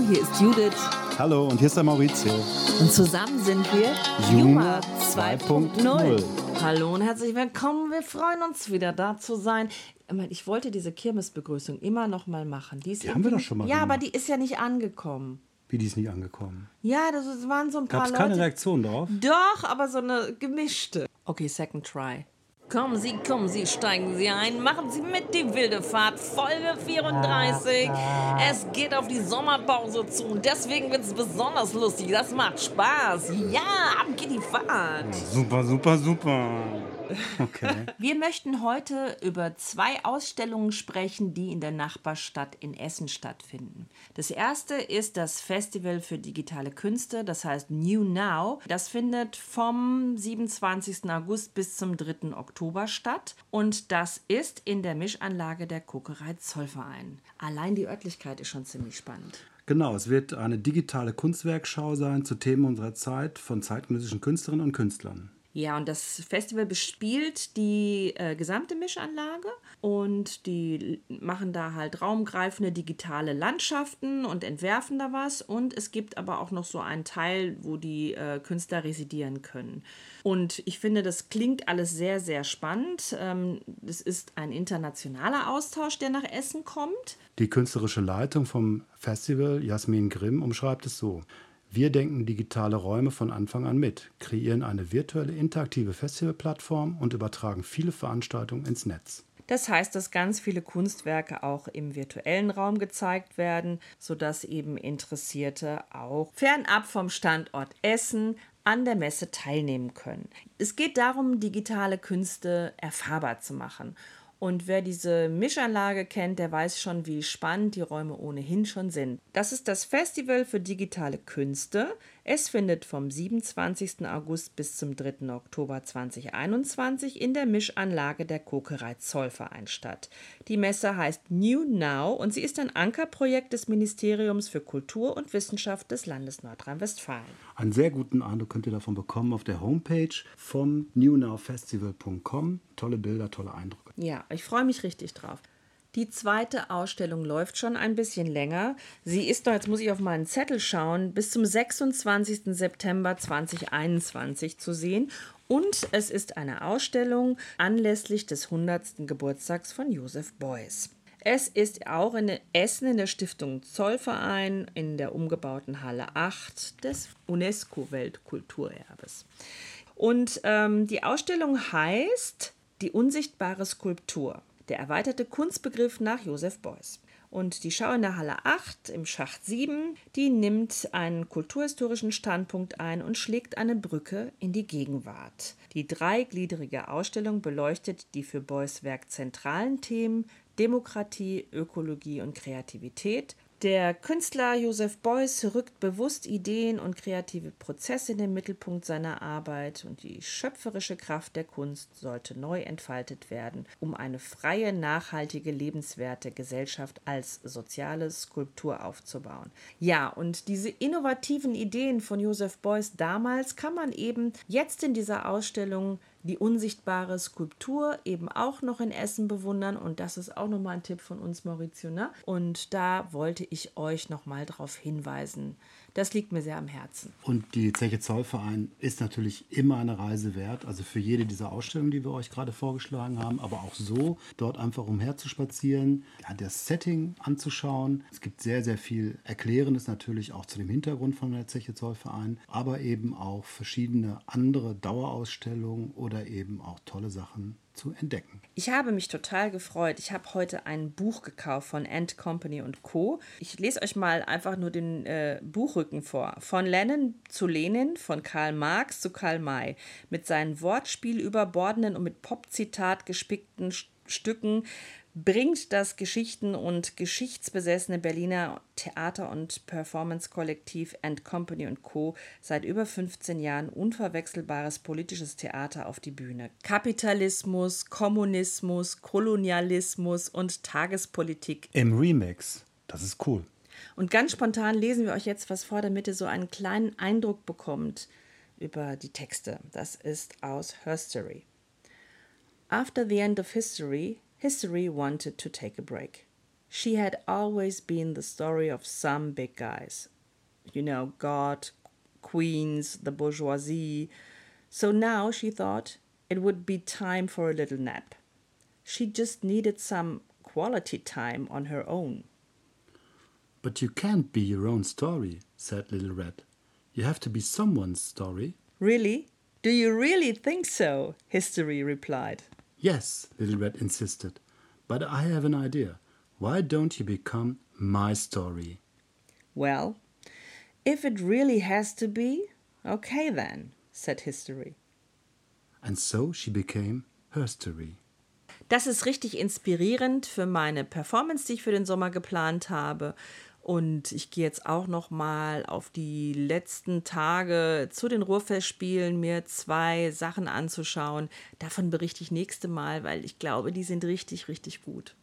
Hallo, hier ist Judith. Hallo, und hier ist der Maurizio. Und zusammen sind wir Juma 2.0. Hallo und herzlich willkommen. Wir freuen uns wieder da zu sein. Ich wollte diese Kirmesbegrüßung immer noch mal machen. Die, die haben wir doch schon mal Ja, gemacht. aber die ist ja nicht angekommen. Wie die ist nicht angekommen? Ja, das waren so ein paar Gab's Leute. Gab es keine Reaktion darauf? Doch, aber so eine gemischte. Okay, second try. Kommen Sie, kommen Sie, steigen Sie ein, machen Sie mit die wilde Fahrt, Folge 34. Es geht auf die Sommerpause zu und deswegen wird es besonders lustig. Das macht Spaß. Ja, ab geht die Fahrt. Super, super, super. Okay. Wir möchten heute über zwei Ausstellungen sprechen, die in der Nachbarstadt in Essen stattfinden. Das erste ist das Festival für digitale Künste, das heißt New Now. Das findet vom 27. August bis zum 3. Oktober statt und das ist in der Mischanlage der Kokerei Zollverein. Allein die Örtlichkeit ist schon ziemlich spannend. Genau, es wird eine digitale Kunstwerkschau sein zu Themen unserer Zeit von zeitgenössischen Künstlerinnen und Künstlern. Ja, und das Festival bespielt die äh, gesamte Mischanlage und die machen da halt raumgreifende digitale Landschaften und entwerfen da was. Und es gibt aber auch noch so einen Teil, wo die äh, Künstler residieren können. Und ich finde, das klingt alles sehr, sehr spannend. Ähm, es ist ein internationaler Austausch, der nach Essen kommt. Die künstlerische Leitung vom Festival, Jasmin Grimm, umschreibt es so. Wir denken digitale Räume von Anfang an mit, kreieren eine virtuelle interaktive Festivalplattform und übertragen viele Veranstaltungen ins Netz. Das heißt, dass ganz viele Kunstwerke auch im virtuellen Raum gezeigt werden, sodass eben Interessierte auch fernab vom Standort Essen an der Messe teilnehmen können. Es geht darum, digitale Künste erfahrbar zu machen. Und wer diese Mischanlage kennt, der weiß schon, wie spannend die Räume ohnehin schon sind. Das ist das Festival für digitale Künste. Es findet vom 27. August bis zum 3. Oktober 2021 in der Mischanlage der Kokerei Zollverein statt. Die Messe heißt New Now und sie ist ein Ankerprojekt des Ministeriums für Kultur und Wissenschaft des Landes Nordrhein-Westfalen. Einen sehr guten Eindruck könnt ihr davon bekommen auf der Homepage vom newnowfestival.com. Tolle Bilder, tolle Eindrücke. Ja, ich freue mich richtig drauf. Die zweite Ausstellung läuft schon ein bisschen länger. Sie ist doch, jetzt muss ich auf meinen Zettel schauen, bis zum 26. September 2021 zu sehen. Und es ist eine Ausstellung anlässlich des 100. Geburtstags von Josef Beuys. Es ist auch in Essen in der Stiftung Zollverein in der umgebauten Halle 8 des UNESCO-Weltkulturerbes. Und ähm, die Ausstellung heißt die unsichtbare Skulptur, der erweiterte Kunstbegriff nach Josef Beuys. Und die Schau in der Halle 8 im Schacht 7, die nimmt einen kulturhistorischen Standpunkt ein und schlägt eine Brücke in die Gegenwart. Die dreigliedrige Ausstellung beleuchtet die für Beuys Werk zentralen Themen Demokratie, Ökologie und Kreativität der Künstler Josef Beuys rückt bewusst Ideen und kreative Prozesse in den Mittelpunkt seiner Arbeit und die schöpferische Kraft der Kunst sollte neu entfaltet werden, um eine freie, nachhaltige, lebenswerte Gesellschaft als soziale Skulptur aufzubauen. Ja, und diese innovativen Ideen von Josef Beuys damals kann man eben jetzt in dieser Ausstellung die unsichtbare Skulptur eben auch noch in Essen bewundern. Und das ist auch nochmal ein Tipp von uns, Maurizio. Ne? Und da wollte ich euch nochmal darauf hinweisen. Das liegt mir sehr am Herzen. Und die Zeche Zollverein ist natürlich immer eine Reise wert. Also für jede dieser Ausstellungen, die wir euch gerade vorgeschlagen haben, aber auch so, dort einfach umherzuspazieren, ja, das Setting anzuschauen. Es gibt sehr, sehr viel Erklärendes natürlich auch zu dem Hintergrund von der Zeche Zollverein, aber eben auch verschiedene andere Dauerausstellungen oder eben auch tolle Sachen zu entdecken. Ich habe mich total gefreut. Ich habe heute ein Buch gekauft von Ant Company und Co. Ich lese euch mal einfach nur den äh, Buchrücken vor. Von Lenin zu Lenin, von Karl Marx zu Karl May. Mit seinen Wortspiel überbordenden und mit Pop-Zitat gespickten Stücken bringt das Geschichten- und geschichtsbesessene Berliner Theater- und Performance-Kollektiv And Company Co. seit über 15 Jahren unverwechselbares politisches Theater auf die Bühne. Kapitalismus, Kommunismus, Kolonialismus und Tagespolitik. Im Remix. Das ist cool. Und ganz spontan lesen wir euch jetzt was vor, damit ihr so einen kleinen Eindruck bekommt über die Texte. Das ist aus Herstory. After the end of history, History wanted to take a break. she had always been the story of some big guys. You know, God, queens, the bourgeoisie. So now she thought it would be time for a little nap. She just needed some quality time on her own. But you can't be your own story, said Little Red. You have to be someone's story. Really? Do you really think so? History replied. Yes, Little Red insisted. But I have an idea. Why don't you become my story? Well, if it really has to be, okay then, said History. And so she became her story. Das ist richtig inspirierend für meine Performance, die ich für den Sommer geplant habe. Und ich gehe jetzt auch noch mal auf die letzten Tage zu den Ruhrfestspielen, mir zwei Sachen anzuschauen. Davon berichte ich nächste Mal, weil ich glaube, die sind richtig, richtig gut.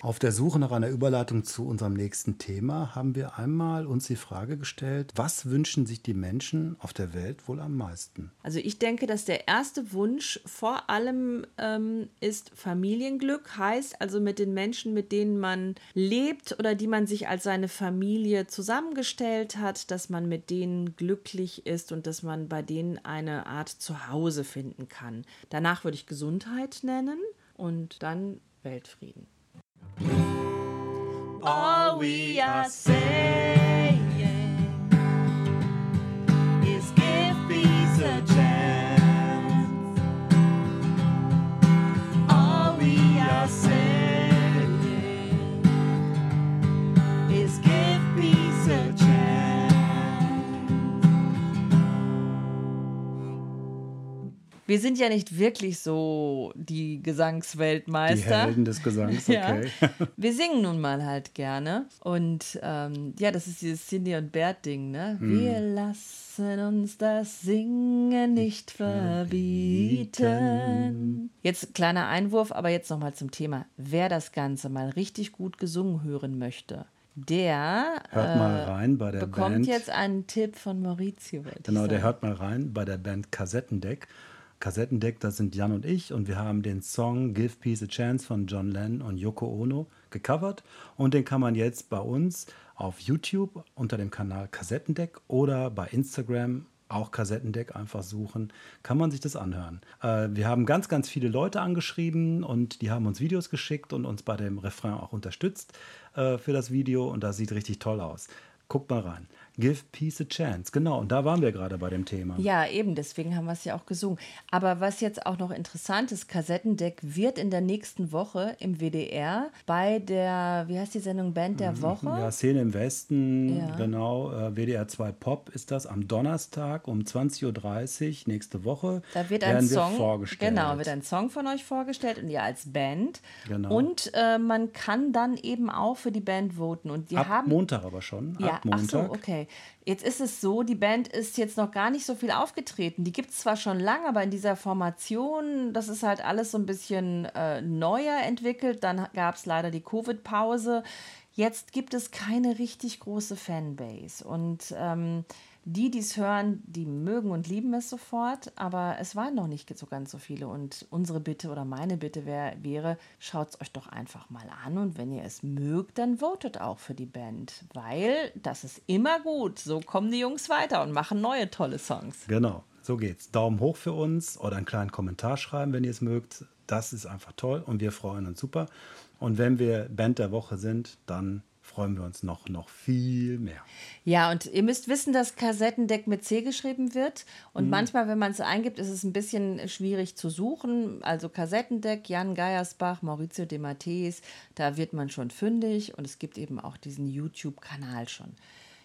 Auf der Suche nach einer Überleitung zu unserem nächsten Thema haben wir einmal uns die Frage gestellt, was wünschen sich die Menschen auf der Welt wohl am meisten? Also ich denke, dass der erste Wunsch vor allem ähm, ist Familienglück, heißt also mit den Menschen, mit denen man lebt oder die man sich als seine Familie zusammengestellt hat, dass man mit denen glücklich ist und dass man bei denen eine Art Zuhause finden kann. Danach würde ich Gesundheit nennen und dann Weltfrieden. All we are saying Wir sind ja nicht wirklich so die Gesangsweltmeister. Die Helden des Gesangs, Ja. okay. Wir singen nun mal halt gerne. Und ähm, ja, das ist dieses Cindy und Bert-Ding, ne? Wir lassen uns das Singen nicht verbieten. Jetzt kleiner Einwurf, aber jetzt nochmal zum Thema. Wer das Ganze mal richtig gut gesungen hören möchte, der Hört mal rein bei der Äh, bekommt Band. jetzt einen Tipp von Maurizio. Genau, der sagen. hört mal rein bei der Band Kassettendeck. Kassettendeck, das sind Jan und ich und wir haben den Song Give Peace a Chance von John Lennon und Yoko Ono gecovert und den kann man jetzt bei uns auf YouTube unter dem Kanal Kassettendeck oder bei Instagram auch Kassettendeck einfach suchen, kann man sich das anhören. Äh, wir haben ganz, ganz viele Leute angeschrieben und die haben uns Videos geschickt und uns bei dem Refrain auch unterstützt äh, für das Video und das sieht richtig toll aus. Guckt mal rein. Give Peace a Chance. Genau, und da waren wir gerade bei dem Thema. Ja, eben, deswegen haben wir es ja auch gesungen. Aber was jetzt auch noch interessant ist, Kassettendeck wird in der nächsten Woche im WDR bei der, wie heißt die Sendung, Band der Woche? Mhm. Ja, Szene im Westen, Ja. genau. Äh, WDR 2 Pop ist das am Donnerstag um 20.30 Uhr nächste Woche. Da wird ein werden wir Song, vorgestellt. genau, wird ein Song von euch vorgestellt und ihr als Band. Genau. Und äh, man kann dann eben auch für die Band voten. Und die Ab haben Montag aber schon. Ja, ab ach so, Montag. Jetzt ist es so, die Band ist jetzt noch gar nicht so viel aufgetreten. Die gibt es zwar schon lange, aber in dieser Formation, das ist halt alles so ein bisschen äh, neuer entwickelt. Dann gab es leider die Covid-Pause. Jetzt gibt es keine richtig große Fanbase. Und ähm, die, die es hören, die mögen und lieben es sofort, aber es waren noch nicht so ganz so viele. Und unsere Bitte oder meine Bitte wär, wäre, schaut es euch doch einfach mal an und wenn ihr es mögt, dann votet auch für die Band, weil das ist immer gut. So kommen die Jungs weiter und machen neue tolle Songs. Genau, so geht's. Daumen hoch für uns oder einen kleinen Kommentar schreiben, wenn ihr es mögt. Das ist einfach toll und wir freuen uns super. Und wenn wir Band der Woche sind, dann freuen wir uns noch, noch viel mehr. Ja, und ihr müsst wissen, dass Kassettendeck mit C geschrieben wird. Mhm. Und manchmal, wenn man es eingibt, ist es ein bisschen schwierig zu suchen. Also Kassettendeck, Jan Geiersbach, Maurizio De Matteis, da wird man schon fündig. Und es gibt eben auch diesen YouTube-Kanal schon.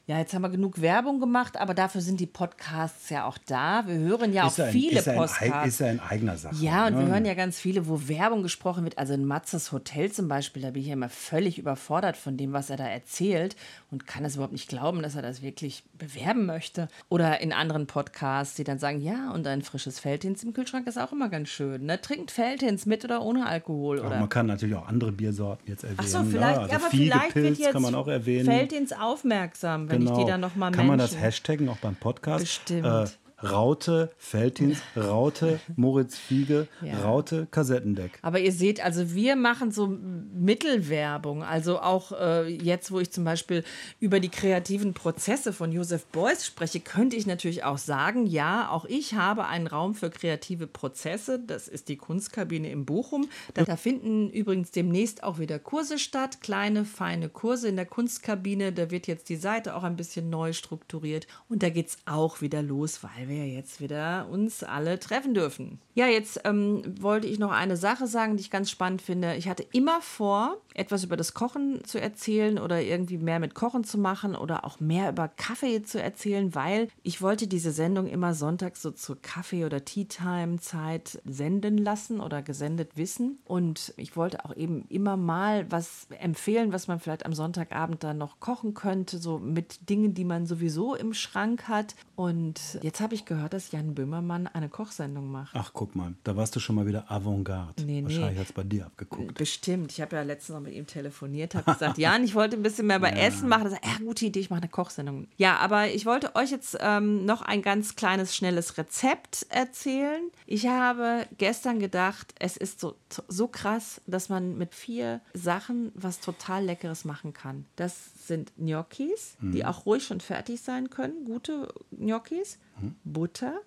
Ja, jetzt haben wir genug Werbung gemacht, aber dafür sind die Podcasts ja auch da. Wir hören ja auch ein, viele ist ja ein, Podcasts. eig- ist ja in eigener Sache. Ja, und wir ne? hören ja ganz viele, wo Werbung gesprochen wird. Also in Matzes Hotel zum Beispiel, da bin ich ja immer völlig überfordert von dem, was er da erzählt und kann es überhaupt nicht glauben, dass er das wirklich bewerben möchte. Oder in anderen Podcasts, die dann sagen, ja, und ein frisches Feldhins im Kühlschrank ist auch immer ganz schön. Ne? Trinkt Feldhins mit oder ohne Alkohol. Aber Oder man kann natürlich auch andere Biersorten jetzt erwähnen. Ach so, vielleicht, ne? also ja, aber vielleicht wird jetzt kann man auch erwähnen. Feldhins aufmerksam, wenn ich die dann nochmal Kann man das hashtaggen auch beim Podcast? Bestimmt. Äh, Raute, Feldhins, Raute, Moritz Fiege, Ja. Raute, Kassettendeck. Aber ihr seht, also wir machen so Mittelwerbung. Also auch äh, jetzt, wo ich zum Beispiel über die kreativen Prozesse von Joseph Beuys spreche, könnte ich natürlich auch sagen, ja, auch ich habe einen Raum für kreative Prozesse. Das ist die Kunstkabine in Bochum. Da, da finden übrigens demnächst auch wieder Kurse statt, kleine, feine Kurse in der Kunstkabine. Da wird jetzt die Seite auch ein bisschen neu strukturiert und da geht es auch wieder los, weil wir jetzt wieder uns alle treffen dürfen. Ja, jetzt ähm, wollte ich noch eine Sache sagen, die ich ganz spannend finde. Ich hatte immer vor, etwas über das Kochen zu erzählen oder irgendwie mehr mit Kochen zu machen oder auch mehr über Kaffee zu erzählen, weil ich wollte diese Sendung immer sonntags so zur Kaffee- oder Tea-Time-Zeit senden lassen oder gesendet wissen. Und ich wollte auch eben immer mal was empfehlen, was man vielleicht am Sonntagabend dann noch kochen könnte, so mit Dingen, die man sowieso im Schrank hat. Und jetzt habe ich gehört, dass Jan Böhmermann eine Kochsendung macht. Ach, guck mal, da warst du schon mal wieder Avantgarde. Nee, nee. Wahrscheinlich hat es bei dir abgeguckt. Bestimmt. Ich habe ja letztens noch mit ihm telefoniert, habe gesagt, Jan, ich wollte ein bisschen mehr bei Essen machen. Er sagt, ja, gute Idee, ich mache eine Kochsendung. Ja, aber ich wollte euch jetzt ähm, noch ein ganz kleines, schnelles Rezept erzählen. Ich habe gestern gedacht, es ist so, so krass, dass man mit vier Sachen was total Leckeres machen kann. Das sind Gnocchis, die auch ruhig schon fertig sein können, gute Gnocchis, Butter,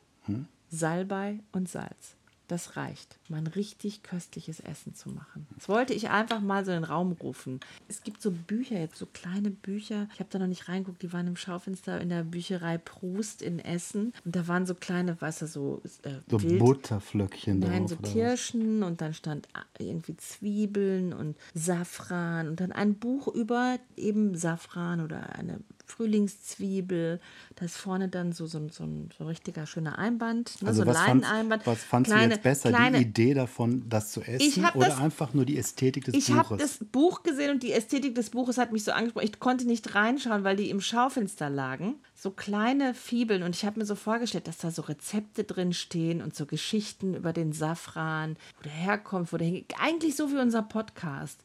Salbei und Salz. Das reicht, um ein richtig köstliches Essen zu machen. Das wollte ich einfach mal so in den Raum rufen. Es gibt so Bücher, jetzt so kleine Bücher. Ich habe da noch nicht reinguckt, die waren im Schaufenster in der Bücherei Prust in Essen. Und da waren so kleine, weißt du, so, äh, So Wild- Butterflöckchen Nein, drauf. so? Kirschen und dann stand irgendwie Zwiebeln und Safran und dann ein Buch über eben Safran oder eine Frühlingszwiebel. Da ist vorne dann so, so, ein- so, ein, so ein richtiger schöner Einband, ne? Also so ein Leineneinband. was fandst Kleine- du jetzt besser? kleine- die Idee davon, das zu essen oder das- einfach nur die Ästhetik des ich habe Buches? das Buch gesehen und die Ästhetik des Buches hat mich so angesprochen. Ich konnte nicht reinschauen, weil die im Schaufenster lagen. So kleine Fibeln. Und ich habe mir so vorgestellt, dass da so Rezepte drin stehen und so Geschichten über den Safran, wo der herkommt, wo der hingeht. Eigentlich so wie unser Podcast.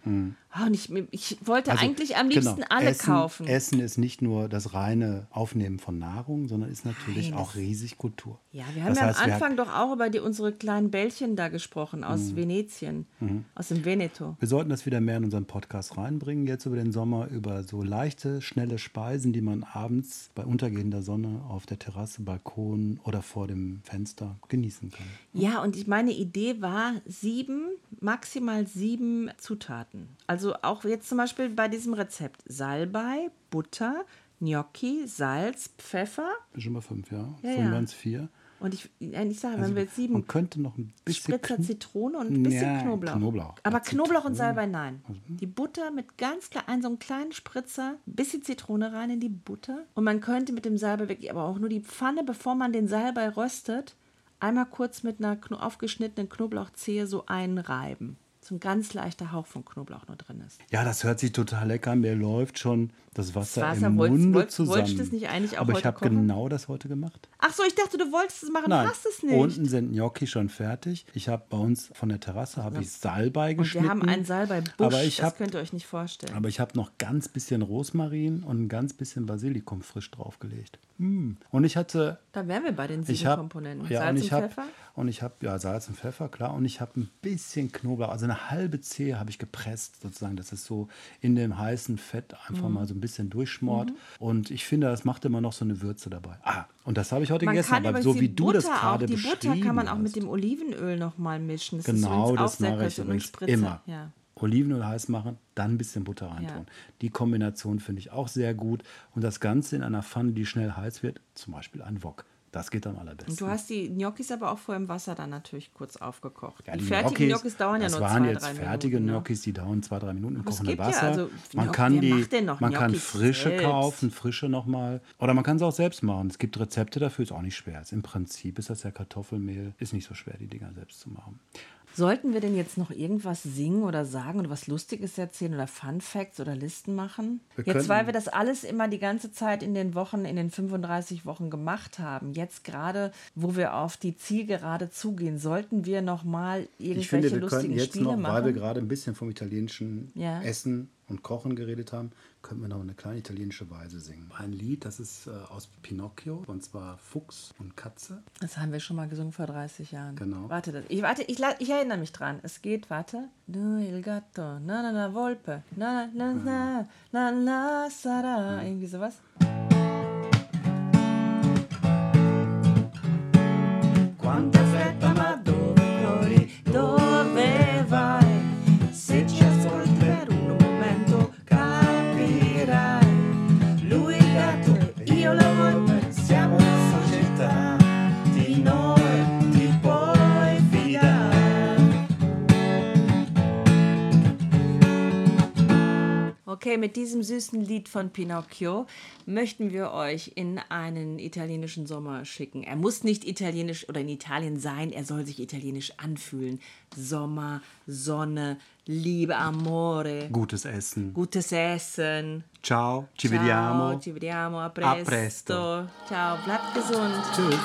Ah, und ich, ich wollte Also, eigentlich am genau, liebsten alle Essen, kaufen. Essen ist nicht nur das reine Aufnehmen von Nahrung, sondern ist natürlich Nein, auch riesig Kultur. Ja, wir haben Das ja heißt, am Anfang doch auch über die, unsere kleinen Bällchen da gesprochen aus Venetien, aus dem Veneto. Wir sollten das wieder mehr in unseren Podcast reinbringen, jetzt über den Sommer, über so leichte, schnelle Speisen, die man abends bei untergehender Sonne auf der Terrasse, Balkon oder vor dem Fenster genießen kann. Ja, und ich meine Idee war sieben, maximal sieben Zutaten. Also auch jetzt zum Beispiel bei diesem Rezept Salbei, Butter, Gnocchi, Salz, Pfeffer. Ist schon mal fünf, ja? Ja, Vorhin ja. waren es vier. Und ich, ich sage, wenn Also, wir jetzt sieben man könnte noch ein bisschen Spritzer Zitrone und ein bisschen Ja, Knoblauch. Knoblauch. Aber Ja, Knoblauch und. Salbei nein. Die Butter mit ganz klein, einen so einen kleinen Spritzer, ein bisschen Zitrone rein in die Butter. Und man könnte mit dem Salbei wirklich, aber auch nur die Pfanne, bevor man den Salbei röstet, einmal kurz mit einer aufgeschnittenen Knoblauchzehe so einreiben. So ein ganz leichter Hauch von Knoblauch nur drin ist. Ja, das hört sich total lecker an. Mir läuft schon das Wasser, Wasser, im wollt's- Munde wollt's- zusammen. wolltest du das nicht eigentlich auch Aber ich habe genau das heute gemacht. Ach so, ich dachte, du wolltest es machen, Nein, hast es nicht. unten sind Gnocchi schon fertig. Ich habe bei uns von der Terrasse habe ich Salbei und geschnitten. wir haben einen Salbei-Busch, aber ich das habe könnt ihr euch nicht vorstellen. aber ich habe noch ganz bisschen Rosmarin und ein ganz bisschen Basilikum frisch draufgelegt. Mm. Und ich hatte da wären wir bei den sieben habe Komponenten. ja, Salz und und ich habe Pfeffer. und ich habe ja Salz und Pfeffer klar und ich habe ein bisschen Knoblauch, also eine halbe Zehe habe ich gepresst sozusagen, dass es so in dem heißen Fett einfach mal so ein bisschen durchschmort und ich finde, das macht immer noch so eine Würze dabei. Ah, und das habe ich heute Man gegessen, kann aber so die wie du Butter das gerade auch, Die beschrieben Butter kann man auch hast. mit dem Olivenöl nochmal mischen. Das Genau, das mache ich. Und übrigens immer. Ja. Olivenöl heiß machen, dann ein bisschen Butter reintun. Ja. Die Kombination finde ich auch sehr gut. Und das Ganze in einer Pfanne, die schnell heiß wird, zum Beispiel ein Wok. Das geht am allerbesten. Und du hast die Gnocchis aber auch vorher im Wasser dann natürlich kurz aufgekocht. Ja, die, fertigen Gnocchis, dauern ja das nur waren zwei, jetzt drei fertige Minuten. ne? Gnocchis, die dauern zwei, drei Minuten im kochenden gibt ja, Wasser. also, man kann die, man kann Gnocchis frische selbst? kaufen, frische nochmal. Oder man kann es auch selbst machen. Es gibt Rezepte dafür, ist auch nicht schwer. Im Prinzip ist das ja Kartoffelmehl, ist nicht so schwer, die Dinger selbst zu machen. Sollten wir denn jetzt noch irgendwas singen oder sagen oder was Lustiges erzählen oder Fun Facts oder Listen machen? Wir jetzt, weil wir das alles immer die ganze Zeit in den Wochen, in den 35 Wochen gemacht haben, jetzt gerade, wo wir auf die Zielgerade zugehen, sollten wir noch mal Ich irgendwelche finde, wir lustigen könnten jetzt Spiele noch, machen? weil wir gerade ein bisschen vom italienischen Ja. Essen und Kochen geredet haben, können wir noch eine kleine italienische Weise singen. Ein Lied, das ist äh, aus Pinocchio, und zwar Fuchs und Katze. Das haben wir schon mal gesungen vor 30 Jahren. Genau. Warte, ich, warte ich, ich erinnere mich dran. Es geht, warte. Du il gatto, na na na volpe, na na na na na sarà. Irgendwie sowas. Okay, mit diesem süßen Lied von Pinocchio möchten wir euch in einen italienischen Sommer schicken. Er muss nicht italienisch oder in Italien sein, er soll sich italienisch anfühlen. Sommer, Sonne, Liebe, Amore, Gutes Essen. gutes Essen. Ciao, ci Ciao, vediamo. ci vediamo, a A presto. presto. Ciao, bleibt gesund. Tschüss.